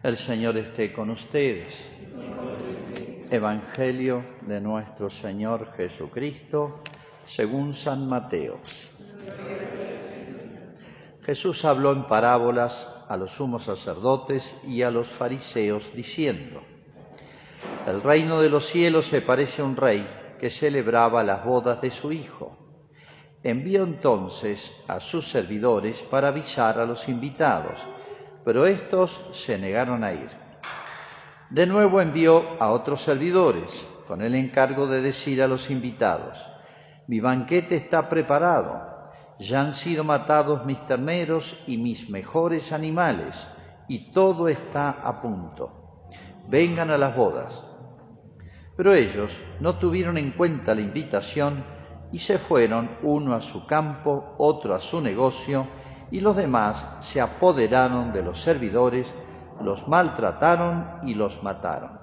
El Señor esté con ustedes. Evangelio de nuestro Señor Jesucristo, según San Mateo. Jesús habló en parábolas a los sumos sacerdotes y a los fariseos, diciendo, El reino de los cielos se parece a un rey que celebraba las bodas de su hijo. Envió entonces a sus servidores para avisar a los invitados, pero estos se negaron a ir. De nuevo envió a otros servidores con el encargo de decir a los invitados, mi banquete está preparado, ya han sido matados mis terneros y mis mejores animales, y todo está a punto. Vengan a las bodas. Pero ellos no tuvieron en cuenta la invitación y se fueron uno a su campo, otro a su negocio, y los demás se apoderaron de los servidores, los maltrataron y los mataron.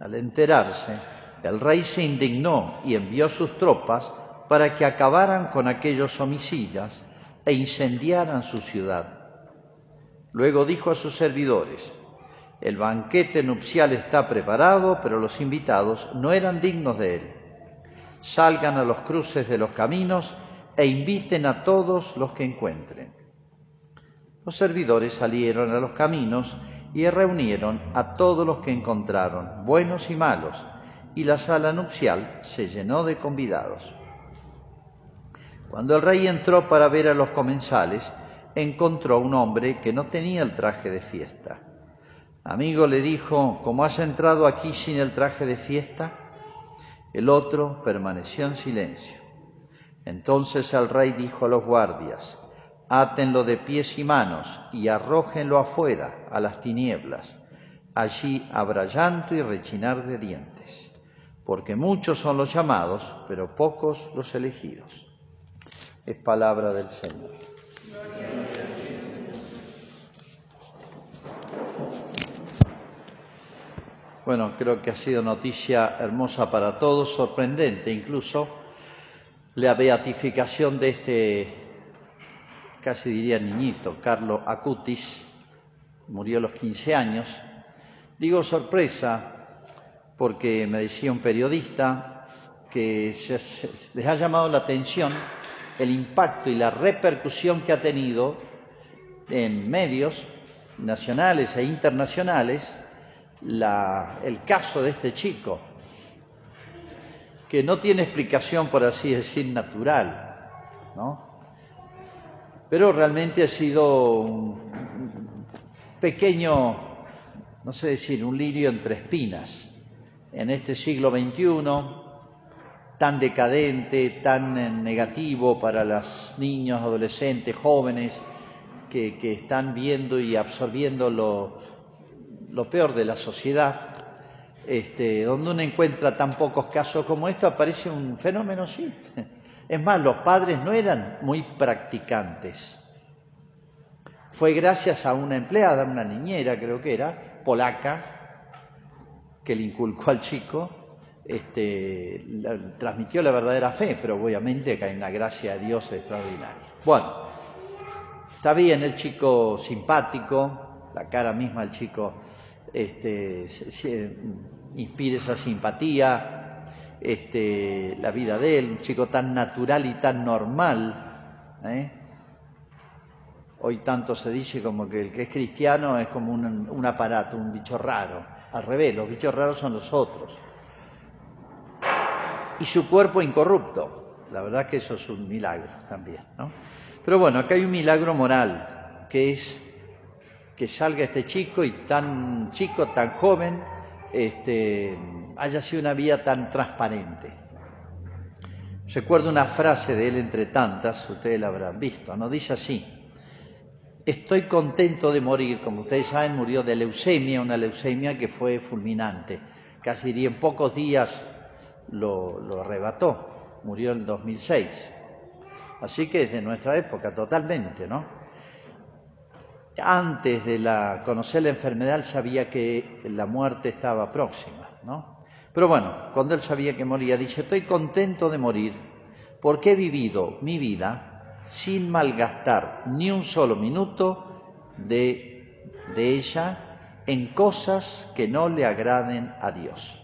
Al enterarse, el rey se indignó y envió sus tropas para que acabaran con aquellos homicidas e incendiaran su ciudad. Luego dijo a sus servidores, el banquete nupcial está preparado, pero los invitados no eran dignos de él. Salgan a los cruces de los caminos e inviten a todos los que encuentren. Los servidores salieron a los caminos y reunieron a todos los que encontraron, buenos y malos, y la sala nupcial se llenó de convidados. Cuando el rey entró para ver a los comensales, encontró un hombre que no tenía el traje de fiesta. Amigo le dijo, ¿cómo has entrado aquí sin el traje de fiesta? El otro permaneció en silencio. Entonces el rey dijo a los guardias, átenlo de pies y manos y arrójenlo afuera a las tinieblas. Allí habrá llanto y rechinar de dientes, porque muchos son los llamados, pero pocos los elegidos. Es palabra del Señor. Bueno, creo que ha sido noticia hermosa para todos, sorprendente incluso, la beatificación de este, casi diría niñito, Carlo Acutis, murió a los 15 años. Digo sorpresa porque me decía un periodista que les ha llamado la atención el impacto y la repercusión que ha tenido en medios nacionales e internacionales el caso de este chico, que no tiene explicación, por así decir, natural, ¿no? Pero realmente ha sido un pequeño, no sé decir, un lirio entre espinas en este siglo XXI, tan decadente, tan negativo para los niños, adolescentes, jóvenes, que, que están viendo y absorbiendo lo, lo peor de la sociedad, este, donde uno encuentra tan pocos casos como esto, aparece un fenómeno así. Es más, los padres no eran muy practicantes. Fue gracias a una empleada, una niñera creo que era, polaca, que le inculcó al chico, este, transmitió la verdadera fe, pero obviamente que hay una gracia de Dios extraordinaria. Bueno, está bien el chico simpático, la cara misma del chico este, inspire esa simpatía, este, la vida de él, un chico tan natural y tan normal. ¿eh? Hoy tanto se dice como que el que es cristiano es como un, un aparato, un bicho raro. Al revés, los bichos raros son los otros. Y su cuerpo incorrupto. La verdad que eso es un milagro también, ¿no? Pero bueno, acá hay un milagro moral, que es que salga este chico y tan chico, tan joven, este, haya sido una vida tan transparente. Recuerdo una frase de él entre tantas, ustedes la habrán visto, ¿no? Dice así, estoy contento de morir, como ustedes saben, murió de leucemia, una leucemia que fue fulminante, casi diría en pocos días lo, arrebató, murió en el 2006. Así que desde nuestra época totalmente, ¿no? Antes de conocer la enfermedad, él sabía que la muerte estaba próxima, ¿no? Pero bueno, cuando él sabía que moría, dice, estoy contento de morir porque he vivido mi vida sin malgastar ni un solo minuto de de ella en cosas que no le agraden a Dios.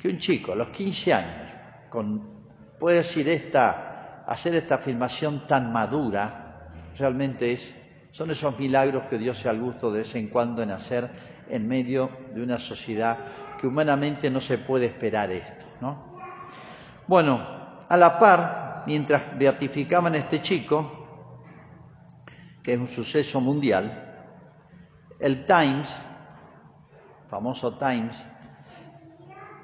Que un chico a los 15 años con, puede decir esta, hacer esta afirmación tan madura, realmente es, son esos milagros que Dios se al gusto de vez en cuando en hacer en medio de una sociedad que humanamente no se puede esperar esto, ¿no? Bueno, a la par, mientras beatificaban a este chico, que es un suceso mundial, el Times, famoso Times,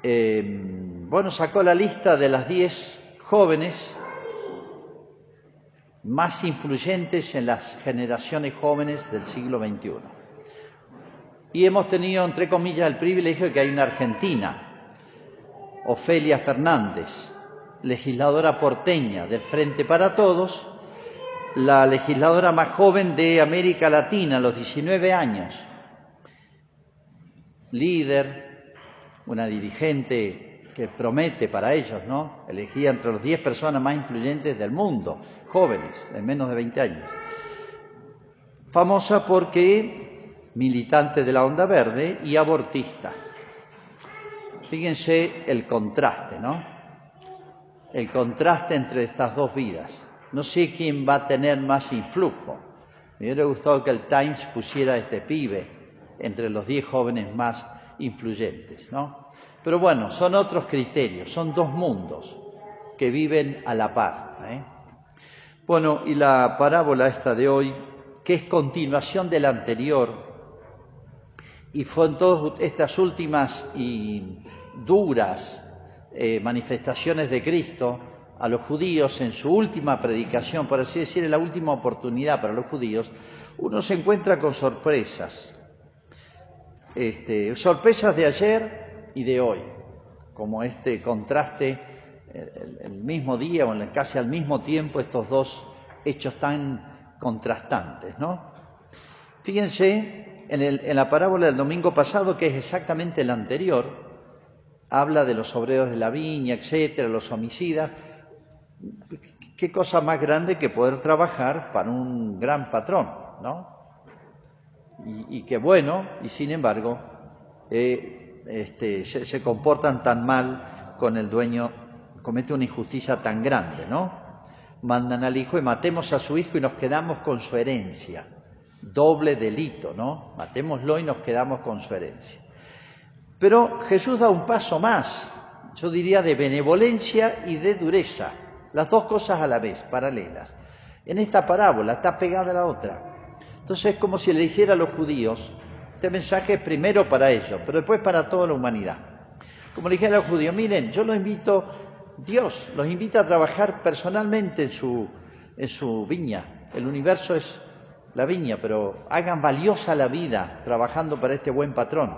eh, bueno, sacó la lista de las 10 jóvenes más influyentes en las generaciones jóvenes del siglo XXI. Y hemos tenido, entre comillas, el privilegio de que hay una argentina, Ofelia Fernández, legisladora porteña del Frente para Todos, la legisladora más joven de América Latina, a los 19 años, líder, una dirigente que promete para ellos, ¿no? Elegida entre los 10 personas más influyentes del mundo, jóvenes, de menos de 20 años. Famosa porque militante de la onda verde y abortista. Fíjense el contraste, ¿no? El contraste entre estas dos vidas. No sé quién va a tener más influjo. Me hubiera gustado que el Times pusiera a este pibe entre los 10 jóvenes más influyentes, ¿no? Pero bueno, son otros criterios, son dos mundos que viven a la par. ¿eh? Bueno, y la parábola esta de hoy, que es continuación de la anterior, y en todas estas últimas y duras eh, manifestaciones de Cristo a los judíos en su última predicación, por así decir, en la última oportunidad para los judíos, uno se encuentra con sorpresas. Este, sorpresas de ayer y de hoy, como este contraste, el, mismo día o casi al mismo tiempo, estos dos hechos tan contrastantes, ¿no? Fíjense en, en la parábola del domingo pasado, que es exactamente la anterior, habla de los obreros de la viña, etcétera, los homicidas, qué cosa más grande que poder trabajar para un gran patrón, ¿no? Y, qué bueno, y sin embargo, eh, este, se, comportan tan mal con el dueño, comete una injusticia tan grande, ¿no? Mandan al hijo y matemos a su hijo y nos quedamos con su herencia. Doble delito, ¿no? Matémoslo y nos quedamos con su herencia. Pero Jesús da un paso más, yo diría de benevolencia y de dureza las dos cosas a la vez, paralelas. En esta parábola está pegada la otra. Entonces es como si le dijera a los judíos, este mensaje es primero para ellos, pero después para toda la humanidad. Como le dijera a los judíos, miren, yo los invito, Dios los invita a trabajar personalmente en su, en su viña. El universo es la viña, pero hagan valiosa la vida trabajando para este buen patrón.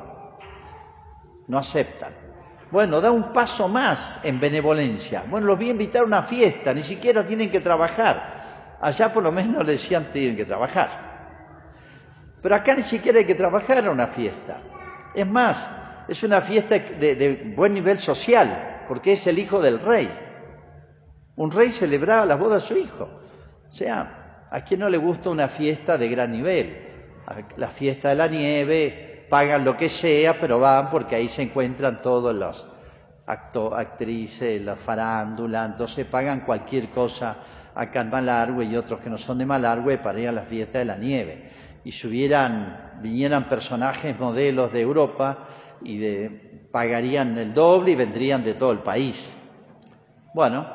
No aceptan. Bueno, da un paso más en benevolencia. Bueno, los voy a invitar a una fiesta, ni siquiera tienen que trabajar. Allá por lo menos le decían tienen que trabajar. Pero acá ni siquiera hay que trabajar a una fiesta. Es más, es una fiesta de, de buen nivel social, porque es el hijo del rey. Un rey celebraba las bodas de su hijo. O sea, ¿a quién no le gusta una fiesta de gran nivel? La fiesta de la nieve, pagan lo que sea, pero van porque ahí se encuentran todos los actores, actrices, las farándulas, entonces pagan cualquier cosa acá en Malargüe y otros que no son de Malargüe para ir a la fiesta de la nieve. Y si hubieran, vinieran personajes, modelos de Europa y de, pagarían el doble y vendrían de todo el país. Bueno,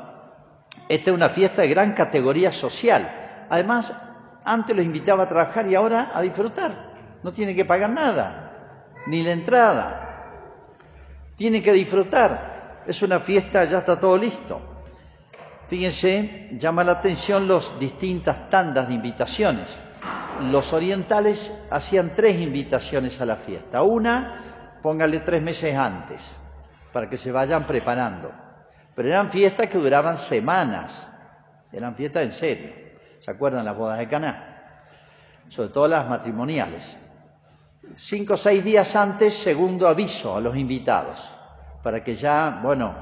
esta es una fiesta de gran categoría social. Además, antes los invitaba a trabajar y ahora a disfrutar. No tienen que pagar nada ni la entrada. Tiene que disfrutar. Es una fiesta, ya está todo listo. Fíjense, llama la atención las distintas tandas de invitaciones. Los orientales hacían tres invitaciones a la fiesta. Una, póngale tres meses antes, para que se vayan preparando. Pero eran fiestas que duraban semanas. Eran fiestas en serio. ¿Se acuerdan las bodas de Caná? Sobre todo las matrimoniales cinco o seis días antes, segundo aviso a los invitados, para que ya, bueno,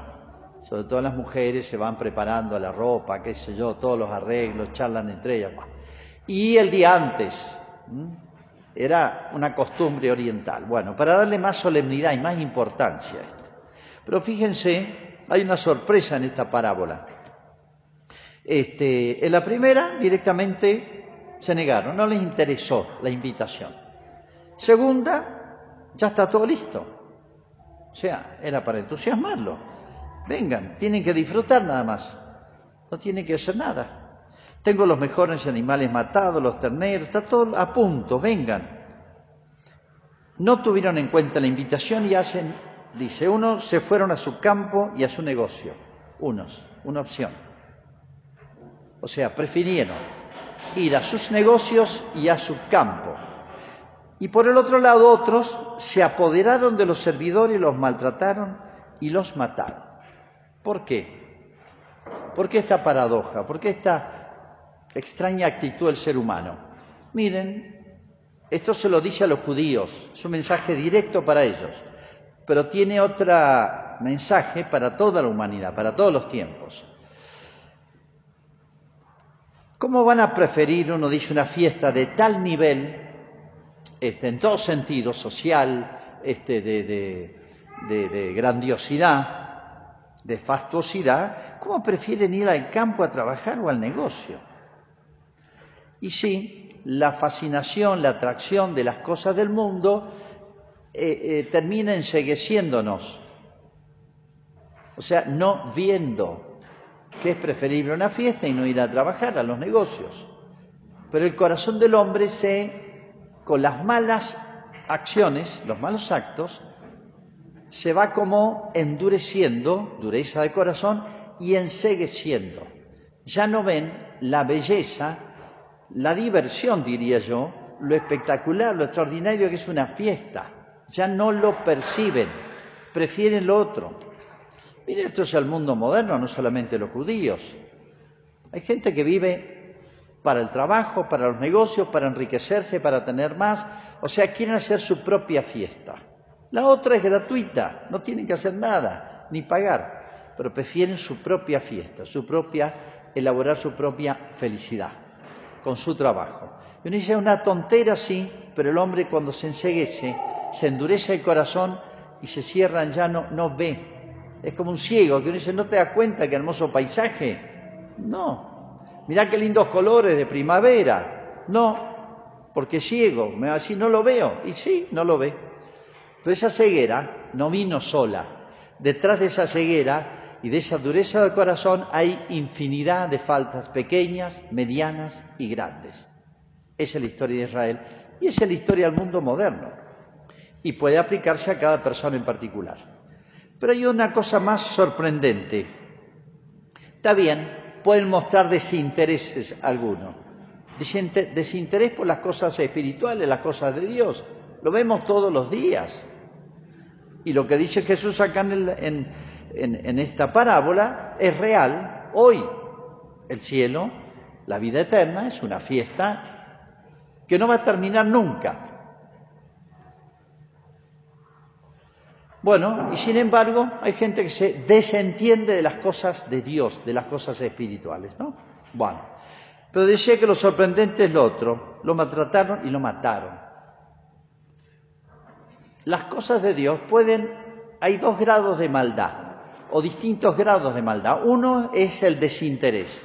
sobre todo las mujeres se van preparando la ropa, qué sé yo, todos los arreglos, charlan entre ellas. Y el día antes, Era una costumbre oriental. Bueno, para darle más solemnidad y más importancia a esto. Pero fíjense, hay una sorpresa en esta parábola. Este, en la primera, directamente se negaron, no les interesó la invitación. Segunda, ya está todo listo. O sea, era para entusiasmarlo. Vengan, tienen que disfrutar nada más. No tienen que hacer nada. Tengo los mejores animales matados, los terneros, está todo a punto, vengan. No tuvieron en cuenta la invitación y hacen, dice, unos se fueron a su campo y a su negocio. Unos, una opción. O sea, prefirieron ir a sus negocios y a su campo. Y por el otro lado, otros se apoderaron de los servidores, los maltrataron y los mataron. ¿Por qué? ¿Por qué esta paradoja? ¿Por qué esta extraña actitud del ser humano? Miren, esto se lo dice a los judíos, es un mensaje directo para ellos, pero tiene otro mensaje para toda la humanidad, para todos los tiempos. ¿Cómo van a preferir, uno dice, una fiesta de tal nivel, este, en todo sentido, social, este, de, de grandiosidad, de fastuosidad, ¿cómo prefieren ir al campo a trabajar o al negocio? Y sí, la fascinación, la atracción de las cosas del mundo eh, eh, termina ensegueciéndonos. O sea, no viendo que es preferible una fiesta y no ir a trabajar a los negocios. Pero el corazón del hombre se, con las malas acciones, los malos actos, se va como endureciendo, dureza de corazón, y ensegueciendo. Ya no ven la belleza, la diversión, diría yo, lo espectacular, lo extraordinario que es una fiesta. Ya no lo perciben, prefieren lo otro. Mire, esto es el mundo moderno, no solamente los judíos. Hay gente que vive para el trabajo, para los negocios, para enriquecerse, para tener más. O sea, quieren hacer su propia fiesta. La otra es gratuita, no tienen que hacer nada, ni pagar, pero prefieren su propia fiesta, su propia, elaborar su propia felicidad con su trabajo. Y uno dice, una tontera sí, pero el hombre cuando se enseguece, se endurece el corazón y se cierra ya no, no ve es como un ciego que uno dice, ¿no te das cuenta qué hermoso paisaje? No. Mirá qué lindos colores de primavera. No, porque ciego. Me va a decir, no lo veo. Y sí, no lo ve. Pero esa ceguera no vino sola. Detrás de esa ceguera y de esa dureza de corazón hay infinidad de faltas pequeñas, medianas y grandes. Esa es la historia de Israel y es la historia del mundo moderno. Y puede aplicarse a cada persona en particular. Pero hay una cosa más sorprendente. Está bien, pueden mostrar desintereses algunos. Desinterés por las cosas espirituales, las cosas de Dios. Lo vemos todos los días. Y lo que dice Jesús acá en, en esta parábola es real. Hoy el cielo, la vida eterna, es una fiesta que no va a terminar nunca. Bueno, y sin embargo hay gente que se desentiende de las cosas de Dios, de las cosas espirituales, ¿no? Bueno, pero decía que lo sorprendente es lo otro, lo maltrataron y lo mataron. Las cosas de Dios pueden, hay dos grados de maldad, o distintos grados de maldad. Uno es el desinterés.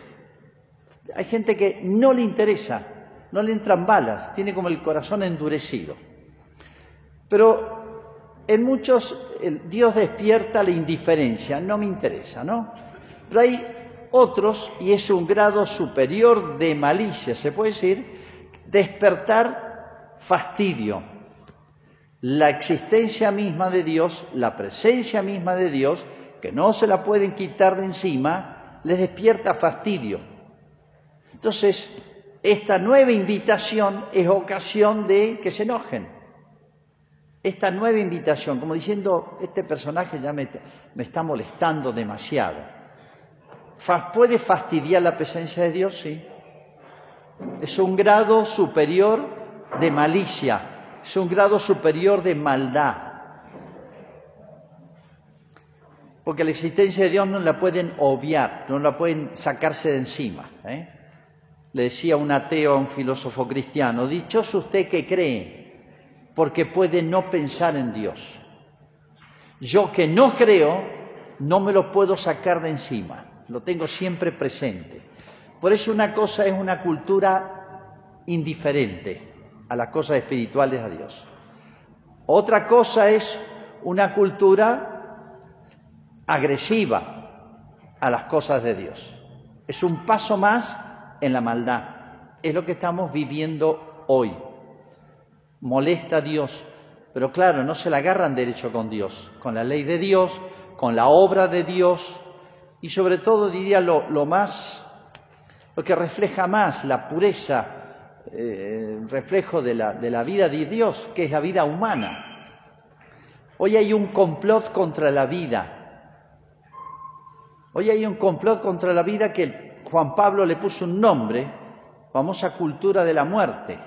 Hay gente que no le interesa, no le entran balas, tiene como el corazón endurecido. Pero en muchos Dios despierta la indiferencia, no me interesa, ¿no? Pero hay otros, y es un grado superior de malicia, se puede decir, despertar fastidio. La existencia misma de Dios, la presencia misma de Dios, que no se la pueden quitar de encima, les despierta fastidio. Entonces, esta nueva invitación es ocasión de que se enojen esta nueva invitación, como diciendo, este personaje ya me, está molestando demasiado. ¿Puede fastidiar la presencia de Dios? Sí. Es un grado superior de malicia, es un grado superior de maldad. Porque la existencia de Dios no la pueden obviar, no la pueden sacarse de encima. ¿eh? Le decía un ateo a un filósofo cristiano, dichoso usted que cree porque puede no pensar en Dios. Yo que no creo, no me lo puedo sacar de encima, lo tengo siempre presente. Por eso una cosa es una cultura indiferente a las cosas espirituales a Dios. Otra cosa es una cultura agresiva a las cosas de Dios. Es un paso más en la maldad. Es lo que estamos viviendo hoy. Molesta a Dios, pero claro, no se la agarran derecho con Dios, con la ley de Dios, con la obra de Dios y sobre todo diría lo, lo más, lo que refleja más la pureza, eh, reflejo de la, de la vida de Dios, que es la vida humana. Hoy hay un complot contra la vida. Hoy hay un complot contra la vida que Juan Pablo le puso un nombre, famosa cultura de la muerte.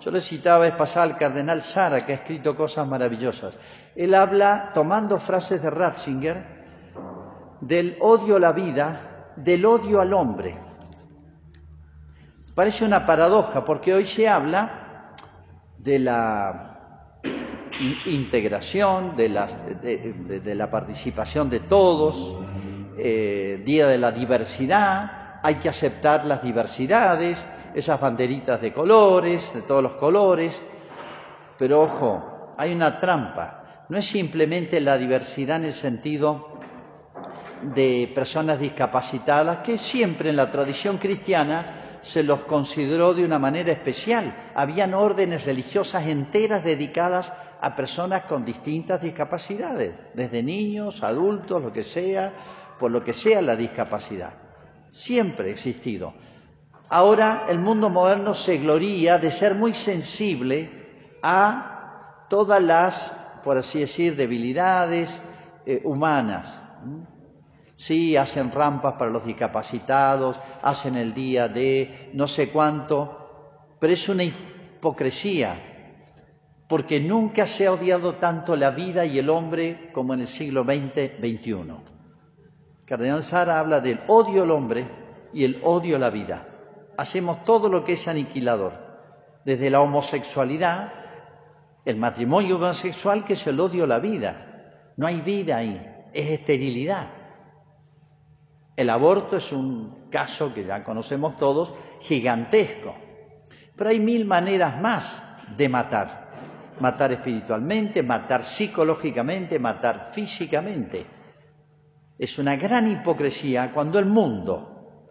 Yo le citaba vez pasada al cardenal Sara, que ha escrito cosas maravillosas. Él habla, tomando frases de Ratzinger, del odio a la vida, del odio al hombre. Parece una paradoja, porque hoy se habla de la integración, de la, de, la participación de todos, eh, Día de la Diversidad, hay que aceptar las diversidades, esas banderitas de colores, de todos los colores, pero ojo, hay una trampa. No es simplemente la diversidad en el sentido de personas discapacitadas, que siempre en la tradición cristiana se los consideró de una manera especial. Habían órdenes religiosas enteras dedicadas a personas con distintas discapacidades, desde niños, adultos, lo que sea, por lo que sea la discapacidad. Siempre ha existido. Ahora el mundo moderno se gloría de ser muy sensible a todas las, por así decir, debilidades eh, humanas. Sí, hacen rampas para los discapacitados, hacen el día de no sé cuánto, pero es una hipocresía, porque nunca se ha odiado tanto la vida y el hombre como en el siglo XX, XXI. Cardenal Sara habla del odio al hombre y el odio a la vida hacemos todo lo que es aniquilador, desde la homosexualidad, el matrimonio homosexual, que es el odio a la vida. No hay vida ahí, es esterilidad. El aborto es un caso que ya conocemos todos, gigantesco. Pero hay mil maneras más de matar. Matar espiritualmente, matar psicológicamente, matar físicamente. Es una gran hipocresía cuando el mundo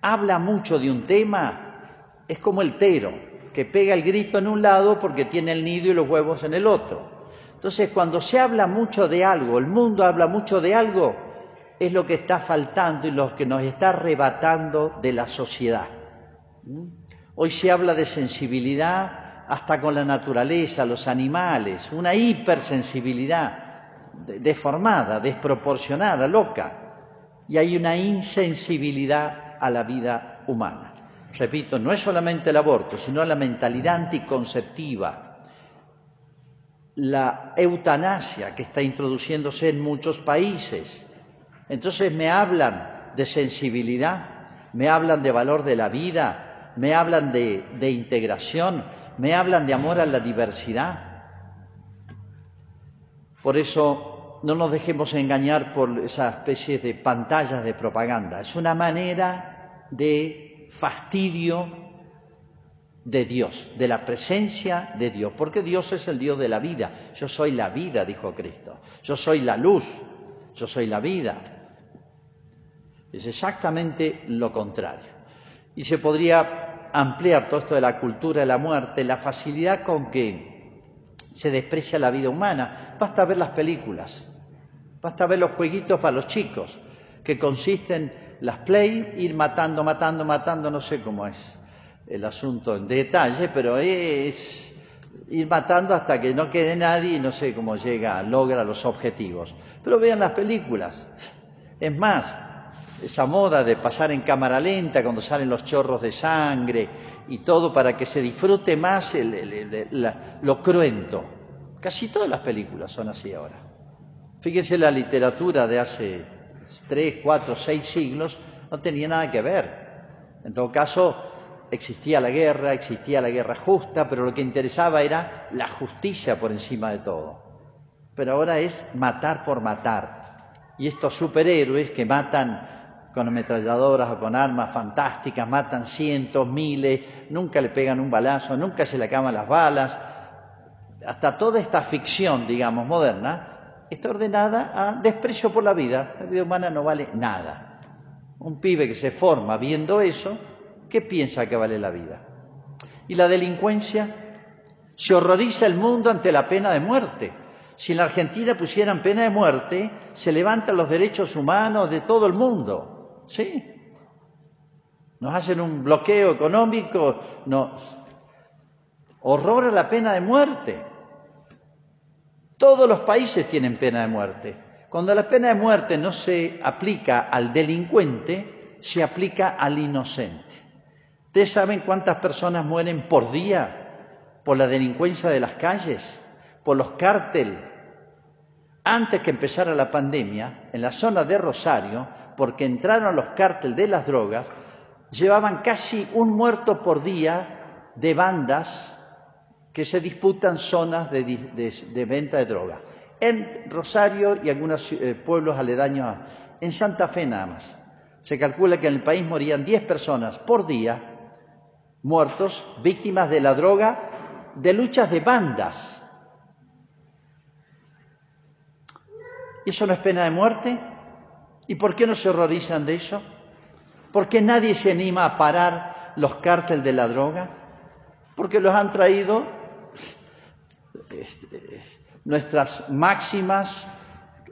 habla mucho de un tema, es como el tero, que pega el grito en un lado porque tiene el nido y los huevos en el otro. Entonces, cuando se habla mucho de algo, el mundo habla mucho de algo, es lo que está faltando y lo que nos está arrebatando de la sociedad. ¿Mm? Hoy se habla de sensibilidad hasta con la naturaleza, los animales, una hipersensibilidad deformada, desproporcionada, loca. Y hay una insensibilidad a la vida humana. Repito, no es solamente el aborto, sino la mentalidad anticonceptiva, la eutanasia que está introduciéndose en muchos países. Entonces me hablan de sensibilidad, me hablan de valor de la vida, me hablan de, de integración, me hablan de amor a la diversidad. Por eso no nos dejemos engañar por esa especie de pantallas de propaganda. Es una manera de fastidio de Dios, de la presencia de Dios, porque Dios es el Dios de la vida. Yo soy la vida, dijo Cristo. Yo soy la luz, yo soy la vida. Es exactamente lo contrario. Y se podría ampliar todo esto de la cultura de la muerte, la facilidad con que se desprecia la vida humana. Basta ver las películas, basta ver los jueguitos para los chicos que consisten las play, ir matando, matando, matando, no sé cómo es el asunto en detalle, pero es ir matando hasta que no quede nadie y no sé cómo llega, logra los objetivos. Pero vean las películas. Es más, esa moda de pasar en cámara lenta cuando salen los chorros de sangre y todo para que se disfrute más lo cruento. Casi todas las películas son así ahora. Fíjense la literatura de hace tres, cuatro, seis siglos, no tenía nada que ver. En todo caso, existía la guerra, existía la guerra justa, pero lo que interesaba era la justicia por encima de todo. Pero ahora es matar por matar. Y estos superhéroes que matan con ametralladoras o con armas fantásticas, matan cientos, miles, nunca le pegan un balazo, nunca se le acaban las balas. Hasta toda esta ficción, digamos, moderna, está ordenada a desprecio por la vida. La vida humana no vale nada. Un pibe que se forma viendo eso, ¿qué piensa que vale la vida? Y la delincuencia, se horroriza el mundo ante la pena de muerte. Si en la Argentina pusieran pena de muerte, se levantan los derechos humanos de todo el mundo. ¿Sí? Nos hacen un bloqueo económico, nos horrora la pena de muerte. Todos los países tienen pena de muerte. Cuando la pena de muerte no se aplica al delincuente, se aplica al inocente. ¿Ustedes saben cuántas personas mueren por día por la delincuencia de las calles, por los cárteles? Antes que empezara la pandemia, en la zona de Rosario, porque entraron los cárteles de las drogas, llevaban casi un muerto por día de bandas que se disputan zonas de, venta de droga. En Rosario y algunos eh, pueblos aledaños, en Santa Fe nada más. Se calcula que en el país morían 10 personas por día muertos, víctimas de la droga, de luchas de bandas. ¿Y eso no es pena de muerte? ¿Y por qué no se horrorizan de eso? ¿Por qué nadie se anima a parar los cárteles de la droga? Porque los han traído este, nuestras máximas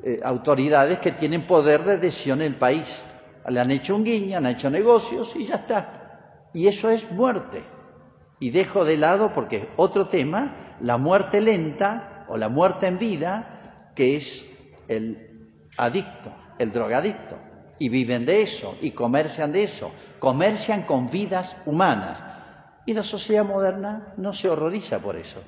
eh, autoridades que tienen poder de decisión en el país. Le han hecho un guiño, han hecho negocios y ya está y eso es muerte. Y dejo de lado, porque es otro tema, la muerte lenta o la muerte en vida, que es el adicto, el drogadicto. Y viven de eso, y comercian de eso, comercian con vidas humanas. Y la sociedad moderna no se horroriza por eso.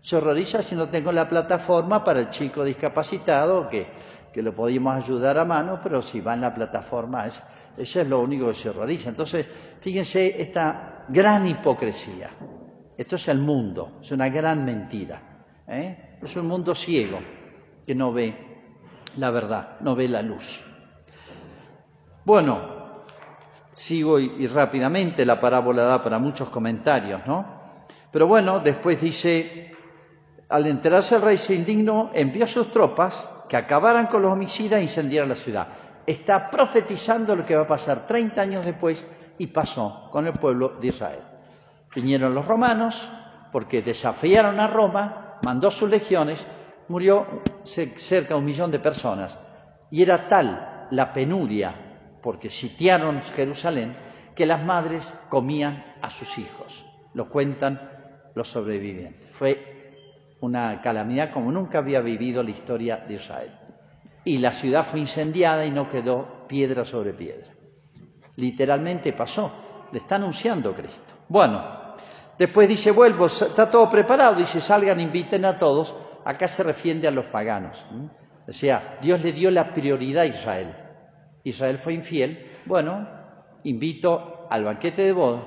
Se horroriza si no tengo la plataforma para el chico discapacitado que, que lo podíamos ayudar a mano, pero si va en la plataforma es eso es lo único que se horroriza. Entonces, fíjense esta gran hipocresía. Esto es el mundo, es una gran mentira. ¿eh? Es un mundo ciego que no ve la verdad, no ve la luz. Bueno, sigo y, rápidamente, la parábola da para muchos comentarios, ¿no? Pero bueno, después dice, al enterarse el rey se indignó, envió a sus tropas que acabaran con los homicidas e incendiaran la ciudad está profetizando lo que va a pasar 30 años después y pasó con el pueblo de Israel. Vinieron los romanos porque desafiaron a Roma, mandó sus legiones, murió cerca de un millón de personas y era tal la penuria porque sitiaron Jerusalén que las madres comían a sus hijos. Lo cuentan los sobrevivientes. Fue una calamidad como nunca había vivido la historia de Israel y la ciudad fue incendiada y no quedó piedra sobre piedra. Literalmente pasó, le está anunciando Cristo. Bueno, después dice, vuelvo, está todo preparado, dice, salgan, inviten a todos. Acá se refiere a los paganos. O sea, Dios le dio la prioridad a Israel. Israel fue infiel. Bueno, invito al banquete de bodas,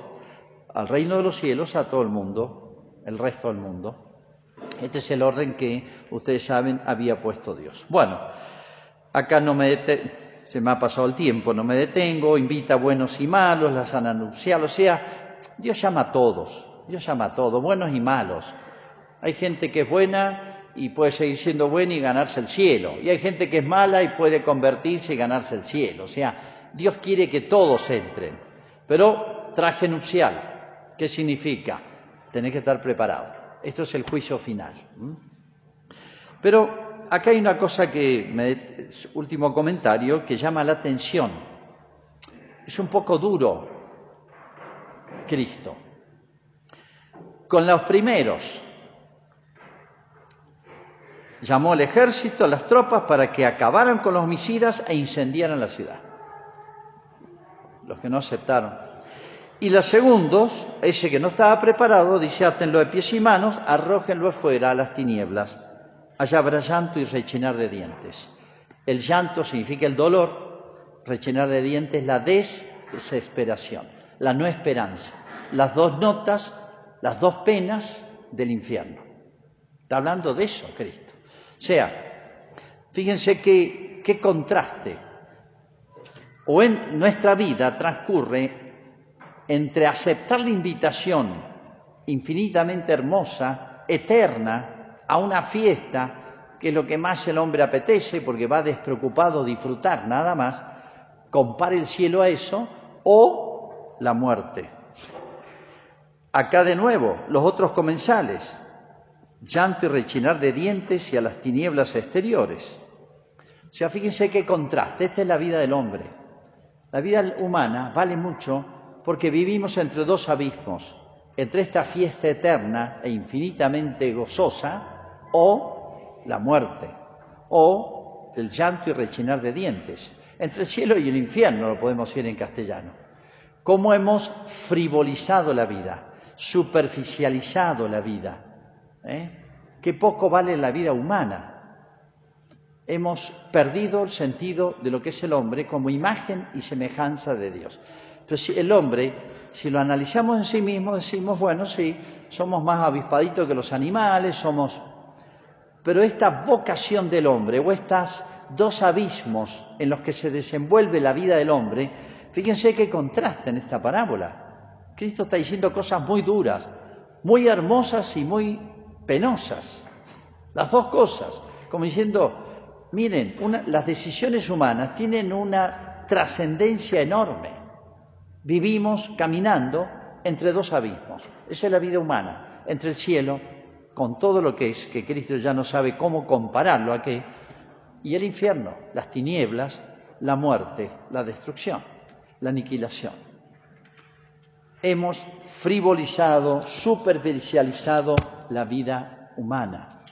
al reino de los cielos, a todo el mundo, el resto del mundo. Este es el orden que ustedes saben había puesto Dios. Bueno, Acá no me se me ha pasado el tiempo, no me detengo, invita a buenos y malos, la sana nupcial, o sea, Dios llama a todos, Dios llama a todos, buenos y malos. Hay gente que es buena y puede seguir siendo buena y ganarse el cielo, y hay gente que es mala y puede convertirse y ganarse el cielo, o sea, Dios quiere que todos entren. Pero traje nupcial, ¿qué significa? Tener que estar preparado. Esto es el juicio final. Pero acá hay una cosa que, último comentario, que llama la atención. Es un poco duro Cristo. Con los primeros llamó al ejército, a las tropas, para que acabaran con los homicidas e incendiaran la ciudad. Los que no aceptaron. Y los segundos, ese que no estaba preparado, dice, átenlo de pies y manos, arrójenlo afuera a las tinieblas allá habrá llanto y rechinar de dientes. El llanto significa el dolor, rechinar de dientes la desesperación. la no esperanza, las dos notas, las dos penas del infierno. Está hablando de eso Cristo. Sea, fíjense qué, qué contraste. O en nuestra vida transcurre entre aceptar la invitación infinitamente hermosa, eterna, a una fiesta, que es lo que más el hombre apetece, porque va despreocupado disfrutar nada más, compare el cielo a eso, o la muerte. Acá de nuevo, los otros comensales, llanto y rechinar de dientes y a las tinieblas exteriores. O sea, fíjense qué contraste, esta es la vida del hombre. La vida humana vale mucho porque vivimos entre dos abismos, entre esta fiesta eterna e infinitamente gozosa o la muerte, o el llanto y rechinar de dientes, entre el cielo y el infierno, lo podemos decir en castellano. Cómo hemos frivolizado la vida, superficializado la vida, ¿eh? qué poco vale la vida humana. Hemos perdido el sentido de lo que es el hombre como imagen y semejanza de Dios. Pero si el hombre, si lo analizamos en sí mismo, decimos, bueno, sí, somos más avispaditos que los animales, somos... Pero esta vocación del hombre o estos dos abismos en los que se desenvuelve la vida del hombre, fíjense qué contraste en esta parábola. Cristo está diciendo cosas muy duras, muy hermosas y muy penosas. Las dos cosas, como diciendo, miren, las decisiones humanas tienen una trascendencia enorme. Vivimos caminando entre dos abismos. Esa es la vida humana, entre el cielo, con todo lo que es, que Cristo ya no sabe cómo compararlo a qué, y el infierno, las tinieblas, la muerte, la destrucción, la aniquilación. Hemos frivolizado, superficializado la vida humana.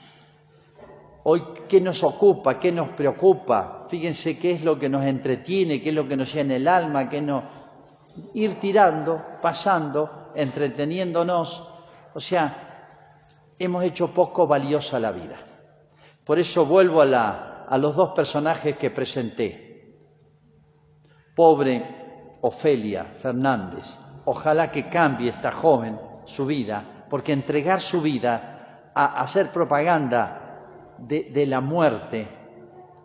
Hoy, ¿qué nos ocupa? ¿Qué nos preocupa? Fíjense qué es lo que nos entretiene, qué es lo que nos llena el alma, qué nos ir tirando, pasando, entreteniéndonos. O sea, hemos hecho poco valiosa la vida. Por eso vuelvo a, a los dos personajes que presenté. Pobre Ofelia Fernández, ojalá que cambie esta joven su vida, porque entregar su vida a hacer propaganda de, la muerte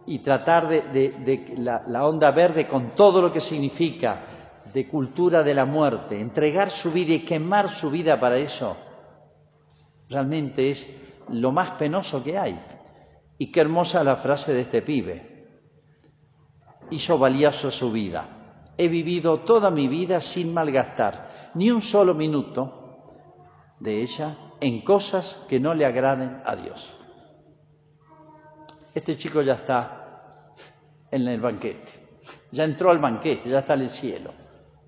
y tratar de, la onda verde con todo lo que significa de cultura de la muerte, entregar su vida y quemar su vida para eso, realmente es lo más penoso que hay. Y qué hermosa la frase de este pibe. Hizo valioso su vida. He vivido toda mi vida sin malgastar ni un solo minuto de ella en cosas que no le agraden a Dios. Este chico ya está en el banquete, ya entró al banquete, ya está en el cielo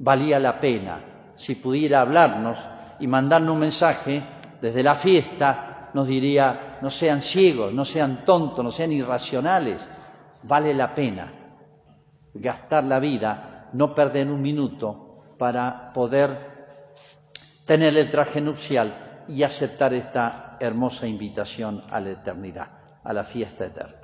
valía la pena. Si pudiera hablarnos y mandarnos un mensaje desde la fiesta, nos diría, no sean ciegos, no sean tontos, no sean irracionales, vale la pena gastar la vida, no perder un minuto para poder tener el traje nupcial y aceptar esta hermosa invitación a la eternidad, a la fiesta eterna.